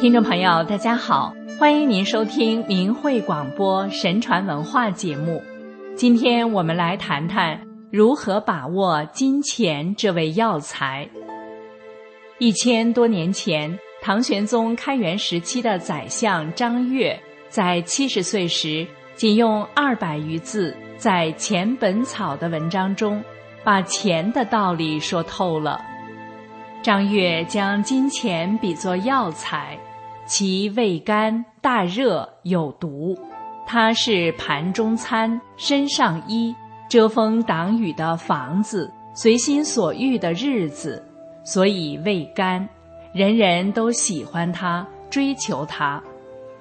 听众朋友，大家好，欢迎您收听明慧广播神传文化节目。今天我们来谈谈如何把握金钱这味药材。一千多年前，唐玄宗开元时期的宰相张悦，在七十岁时，仅用二百余字，在《钱本草》的文章中，把钱的道理说透了。张悦将金钱比作药材。其味甘大热有毒，它是盘中餐、身上衣、遮风挡雨的房子、随心所欲的日子，所以味甘，人人都喜欢它，追求它。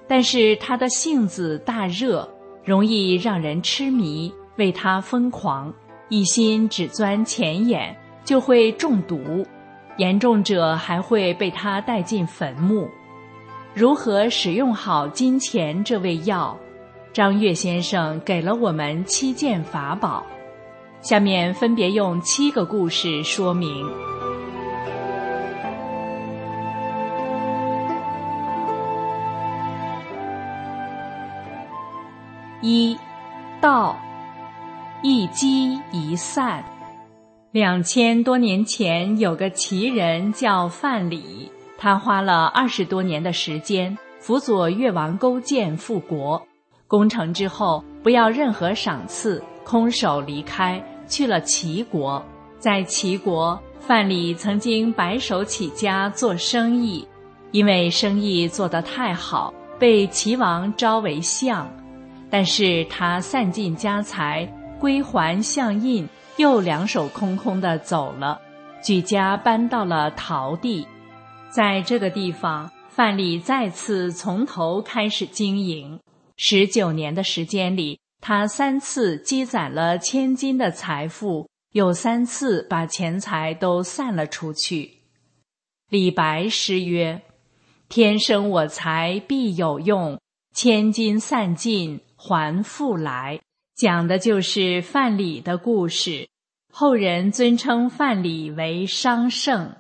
但是它的性子大热，容易让人痴迷，为它疯狂，一心只钻钱眼，就会中毒，严重者还会被它带进坟墓。如何使用好金钱这味药？张悦先生给了我们七件法宝，下面分别用七个故事说明。一，道，一积一散。两千多年前，有个奇人叫范蠡。他花了二十多年的时间辅佐越王勾践复国，攻城之后不要任何赏赐，空手离开，去了齐国。在齐国，范蠡曾经白手起家做生意，因为生意做得太好，被齐王招为相。但是他散尽家财，归还相印，又两手空空的走了，举家搬到了陶地。在这个地方，范蠡再次从头开始经营。十九年的时间里，他三次积攒了千金的财富，又三次把钱财都散了出去。李白诗曰：“天生我材必有用，千金散尽还复来。”讲的就是范蠡的故事。后人尊称范蠡为商圣。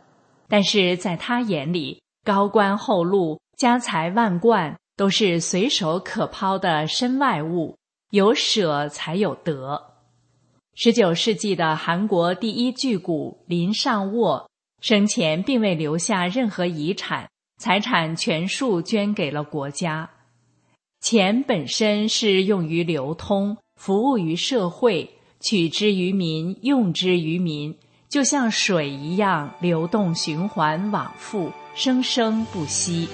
但是在他眼里，高官厚禄、家财万贯都是随手可抛的身外物，有舍才有得。十九世纪的韩国第一巨贾林尚沃生前并未留下任何遗产，财产全数捐给了国家。钱本身是用于流通，服务于社会，取之于民，用之于民。就像水一样流动、循环往复、生生不息。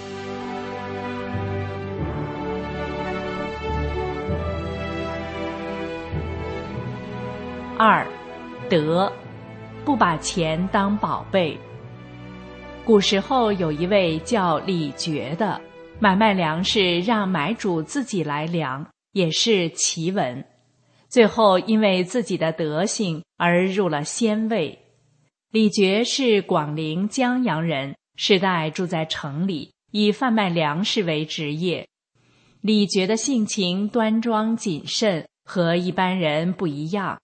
二，德，不把钱当宝贝。古时候有一位叫李傕的，买卖粮食让买主自己来量，也是奇闻。最后因为自己的德行而入了仙位。李珏是广陵江阳人，世代住在城里，以贩卖粮食为职业。李珏的性情端庄谨慎，和一般人不一样。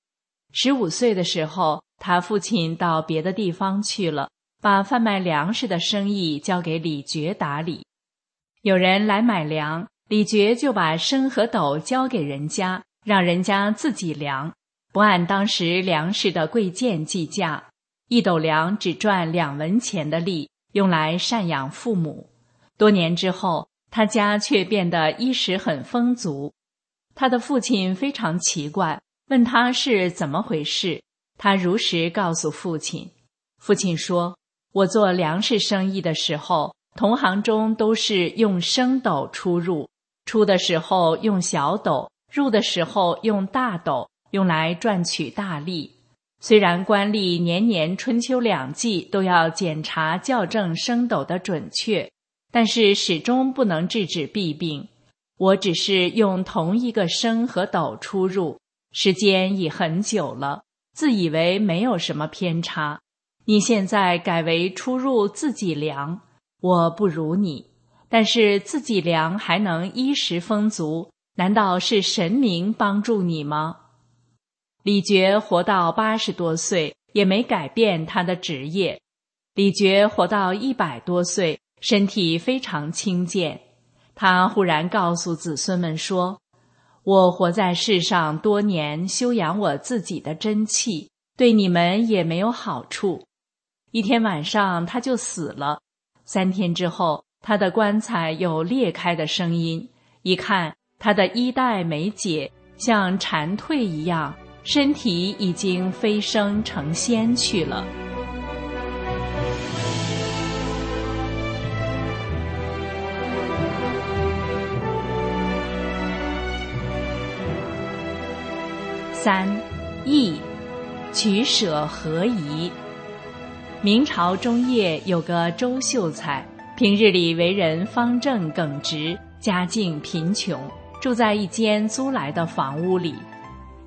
十五岁的时候，他父亲到别的地方去了，把贩卖粮食的生意交给李珏打理。有人来买粮，李珏就把升和斗交给人家，让人家自己量，不按当时粮食的贵贱计价。一斗粮只赚两文钱的利，用来赡养父母。多年之后，他家却变得衣食很丰足。他的父亲非常奇怪，问他是怎么回事。他如实告诉父亲。父亲说：“我做粮食生意的时候，同行中都是用升斗出入，出的时候用小斗，入的时候用大斗，用来赚取大利。”虽然官吏年年春秋两季都要检查校正升斗的准确，但是始终不能制止弊病。我只是用同一个升和斗出入，时间已很久了，自以为没有什么偏差。你现在改为出入自己量，我不如你，但是自己量还能衣食丰足，难道是神明帮助你吗？李傕活到八十多岁，也没改变他的职业。李傕活到一百多岁，身体非常轻健。他忽然告诉子孙们说：“我活在世上多年，修养我自己的真气，对你们也没有好处。”一天晚上，他就死了。三天之后，他的棺材有裂开的声音。一看，他的衣带没解，像蝉蜕一样，身体已经飞升成仙去了。三，义，取舍合宜。明朝中叶有个周秀才，平日里为人方正耿直，家境贫穷，住在一间租来的房屋里。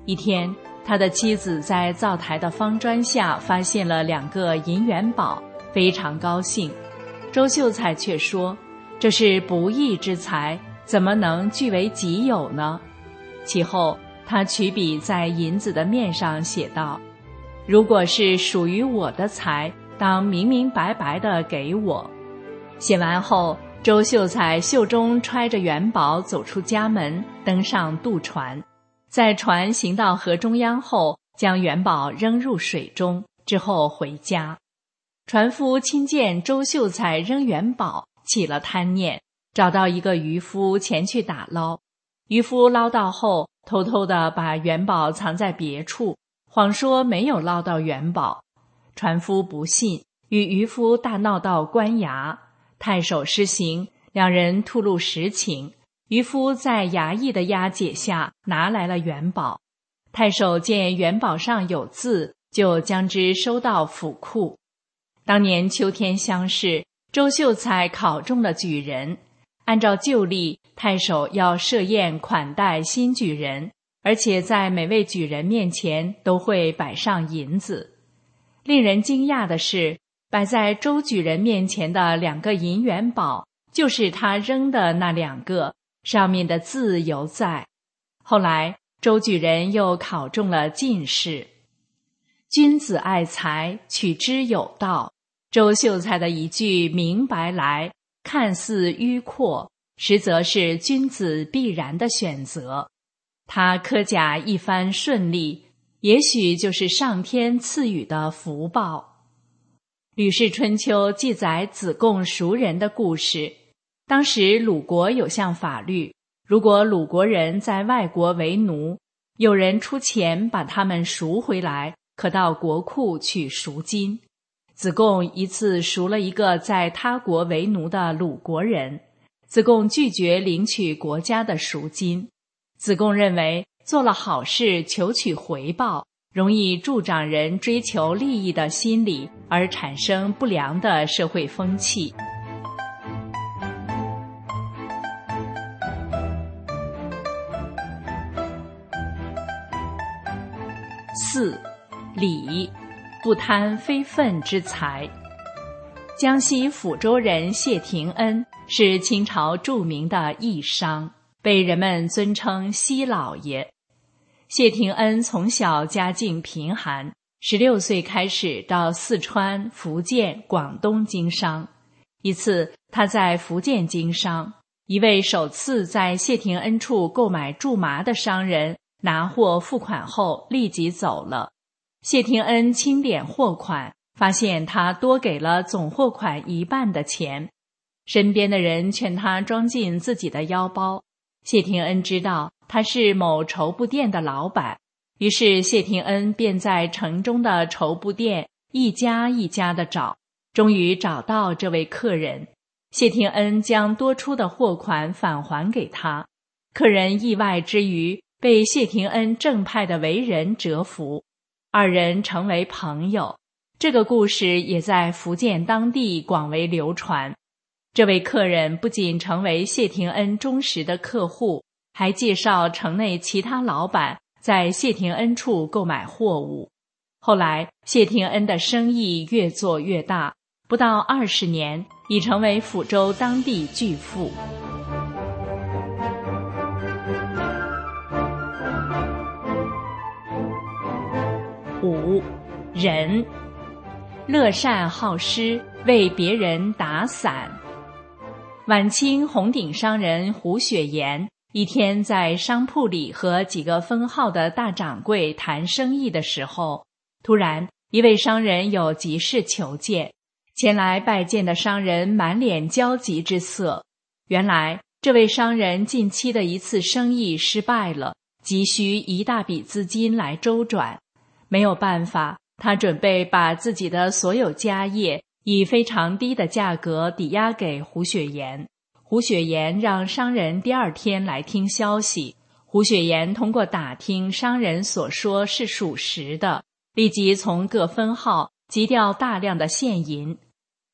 一天，他的妻子在灶台的方砖下发现了两个银元宝，非常高兴。周秀才却说：“这是不义之财，怎么能据为己有呢？”其后，他取笔在银子的面上写道：“如果是属于我的财。”当明明白白的给我。写完后，周秀才袖中揣着元宝走出家门，登上渡船，在船行到河中央后，将元宝扔入水中，之后回家。船夫亲见周秀才扔元宝，起了贪念，找到一个渔夫前去打捞。渔夫捞到后，偷偷的把元宝藏在别处，谎说没有捞到元宝。船夫不信，与渔夫大闹到官衙，太守施行，两人吐露实情。渔夫在衙役的押解下拿来了元宝，太守见元宝上有字，就将之收到府库。当年秋天乡试，周秀才考中了举人，按照旧例，太守要设宴款待新举人，而且在每位举人面前都会摆上银子。令人惊讶的是，摆在周举人面前的两个银元宝，就是他扔的那两个，上面的字犹在。后来，周举人又考中了进士。君子爱财，取之有道。周秀才的一句“明白来”，看似迂阔，实则是君子必然的选择。他科甲一番顺利。也许就是上天赐予的福报。《吕氏春秋》记载子贡赎人的故事。当时鲁国有项法律，如果鲁国人在外国为奴，有人出钱把他们赎回来，可到国库取赎金。子贡一次赎了一个在他国为奴的鲁国人，子贡拒绝领取国家的赎金。子贡认为。做了好事求取回报，容易助长人追求利益的心理，而产生不良的社会风气。四，礼，不贪非分之财。江西抚州人谢廷恩是清朝著名的义商，被人们尊称西老爷。谢廷恩从小家境贫寒，十六岁开始到四川、福建、广东经商。一次，他在福建经商，一位首次在谢廷恩处购买苎麻的商人拿货付款后立即走了。谢廷恩清点货款，发现他多给了总货款一半的钱，身边的人劝他装进自己的腰包。谢廷恩知道他是某绸布店的老板，于是谢廷恩便在城中的绸布店一家一家的找，终于找到这位客人。谢廷恩将多出的货款返还给他，客人意外之余，被谢廷恩正派的为人折服，二人成为朋友。这个故事也在福建当地广为流传。这位客人不仅成为谢廷恩忠实的客户，还介绍城内其他老板在谢廷恩处购买货物。后来，谢廷恩的生意越做越大，不到二十年，已成为抚州当地巨富。五，仁，乐善好施，为别人打伞。晚清红顶商人胡雪岩一天在商铺里和几个分号的大掌柜谈生意的时候，突然一位商人有急事求见。前来拜见的商人满脸焦急之色。原来，这位商人近期的一次生意失败了，急需一大笔资金来周转。没有办法，他准备把自己的所有家业。以非常低的价格抵押给胡雪岩，胡雪岩让商人第二天来听消息。胡雪岩通过打听商人所说是属实的，立即从各分号急调大量的现银。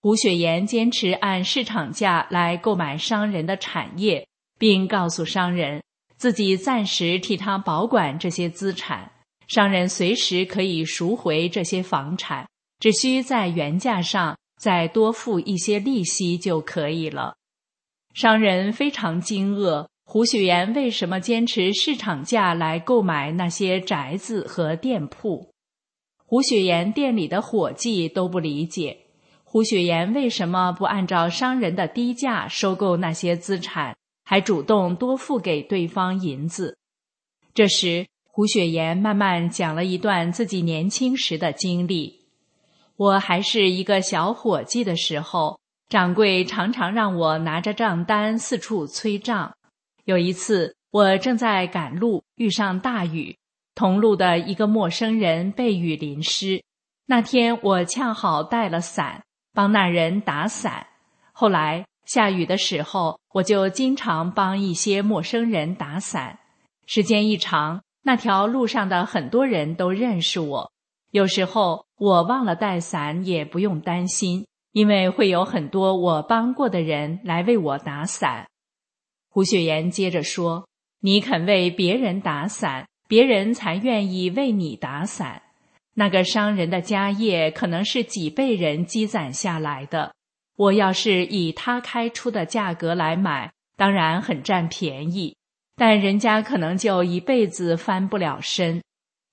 胡雪岩坚持按市场价来购买商人的产业，并告诉商人自己暂时替他保管这些资产，商人随时可以赎回这些房产。只需在原价上再多付一些利息就可以了。商人非常惊愕，胡雪岩为什么坚持市场价来购买那些宅子和店铺？胡雪岩店里的伙计都不理解，胡雪岩为什么不按照商人的低价收购那些资产，还主动多付给对方银子？这时，胡雪岩慢慢讲了一段自己年轻时的经历。我还是一个小伙计的时候，掌柜常常让我拿着账单四处催账。有一次，我正在赶路，遇上大雨，同路的一个陌生人被雨淋湿。那天我恰好带了伞，帮那人打伞。后来下雨的时候，我就经常帮一些陌生人打伞。时间一长，那条路上的很多人都认识我。有时候我忘了带伞，也不用担心，因为会有很多我帮过的人来为我打伞。胡雪岩接着说：“你肯为别人打伞，别人才愿意为你打伞。那个商人的家业可能是几辈人积攒下来的，我要是以他开出的价格来买，当然很占便宜，但人家可能就一辈子翻不了身。”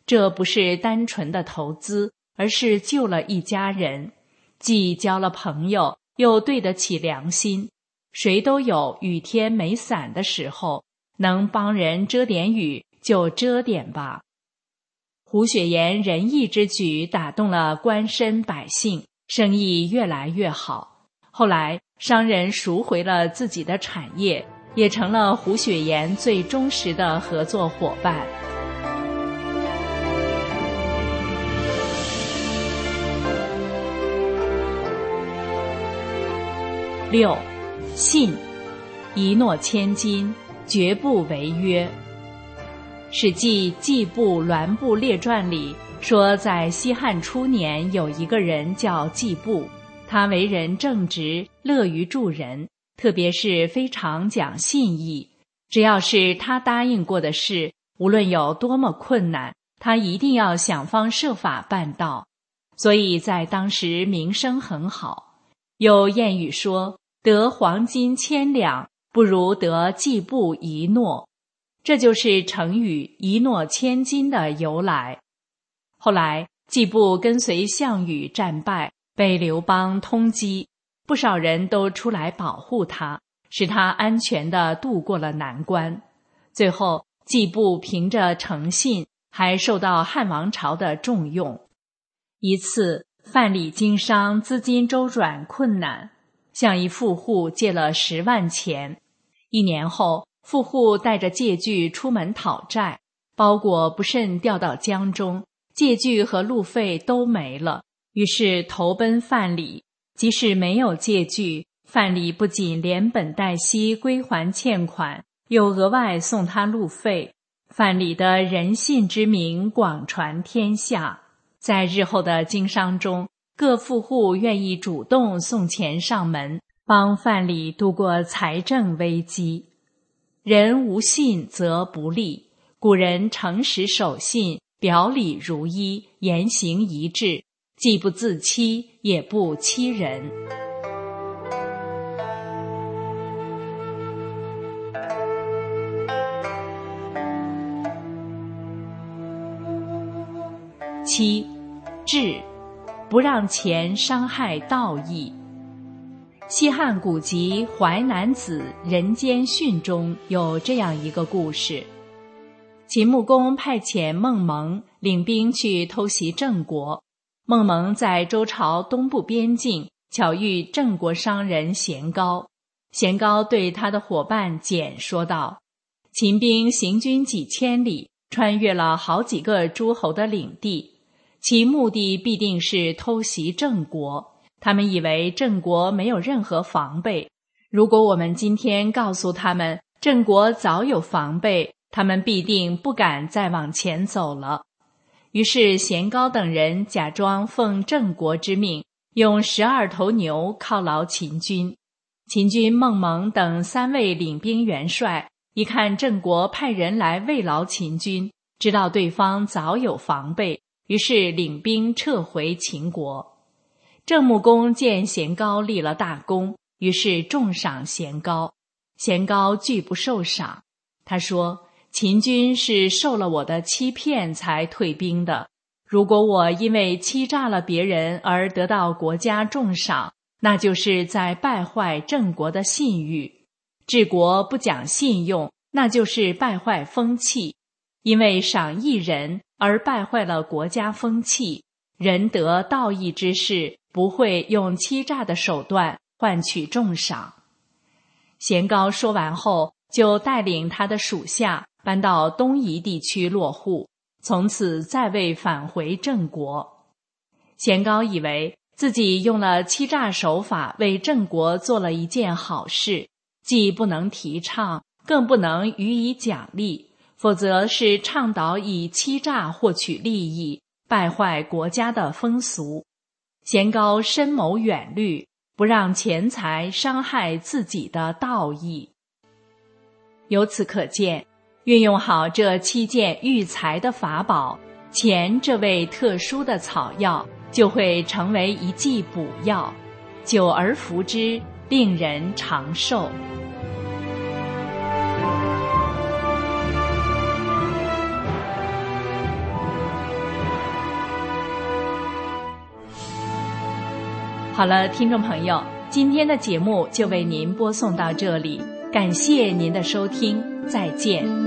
这不是单纯的投资，而是救了一家人，既交了朋友，又对得起良心。谁都有雨天没伞的时候，能帮人遮点雨就遮点吧。胡雪岩仁义之举打动了官绅百姓，生意越来越好。后来商人赎回了自己的产业，也成了胡雪岩最忠实的合作伙伴。六，信，一诺千金，绝不违约。《史记·季布栾布列传》里说，在西汉初年，有一个人叫季布，他为人正直，乐于助人，特别是非常讲信义。只要是他答应过的事，无论有多么困难，他一定要想方设法办到，所以在当时名声很好。有谚语说：“得黄金千两，不如得季布一诺。”这就是成语“一诺千金”的由来。后来，季布跟随项羽战败，被刘邦通缉，不少人都出来保护他，使他安全的度过了难关。最后，季布凭着诚信，还受到汉王朝的重用。一次。范蠡经商，资金周转困难，向一富户借了十万钱。一年后，富户带着借据出门讨债，包裹不慎掉到江中，借据和路费都没了。于是投奔范蠡。即使没有借据，范蠡不仅连本带息归还欠款，又额外送他路费。范蠡的人信之名广传天下。在日后的经商中，各富户愿意主动送钱上门，帮范蠡度过财政危机。人无信则不立，古人诚实守信，表里如一，言行一致，既不自欺，也不欺人。七。智，不让钱伤害道义。西汉古籍《淮南子·人间训》中有这样一个故事：秦穆公派遣孟蒙领兵去偷袭郑国。孟蒙在周朝东部边境巧遇郑国商人贤高，贤高对他的伙伴简说道：“秦兵行军几千里，穿越了好几个诸侯的领地，其目的必定是偷袭郑国。”他们以为郑国没有任何防备。如果我们今天告诉他们郑国早有防备，他们必定不敢再往前走了。于是贤高等人假装奉郑国之命，用十二头牛犒劳秦军。秦军孟蒙等三位领兵元帅一看郑国派人来慰劳秦军，知道对方早有防备，于是领兵撤回秦国。郑穆公见贤高立了大功，于是重赏贤高。贤高拒不受赏。他说：“秦军是受了我的欺骗才退兵的。如果我因为欺诈了别人而得到国家重赏，那就是在败坏郑国的信誉。治国不讲信用，那就是败坏风气。因为赏一人而败坏了国家风气。仁德道义之士。”不会用欺诈的手段换取重赏。贤高说完后，就带领他的属下搬到东夷地区落户，从此再未返回郑国。贤高以为自己用了欺诈手法为郑国做了一件好事，既不能提倡，更不能予以奖励，否则是倡导以欺诈获取利益，败坏国家的风俗。贤高深谋远虑，不让钱财伤害自己的道义。由此可见，运用好这七件育财的法宝，钱这味特殊的草药就会成为一剂补药，久而服之，令人长寿。好了，听众朋友，今天的节目就为您播送到这里，感谢您的收听，再见。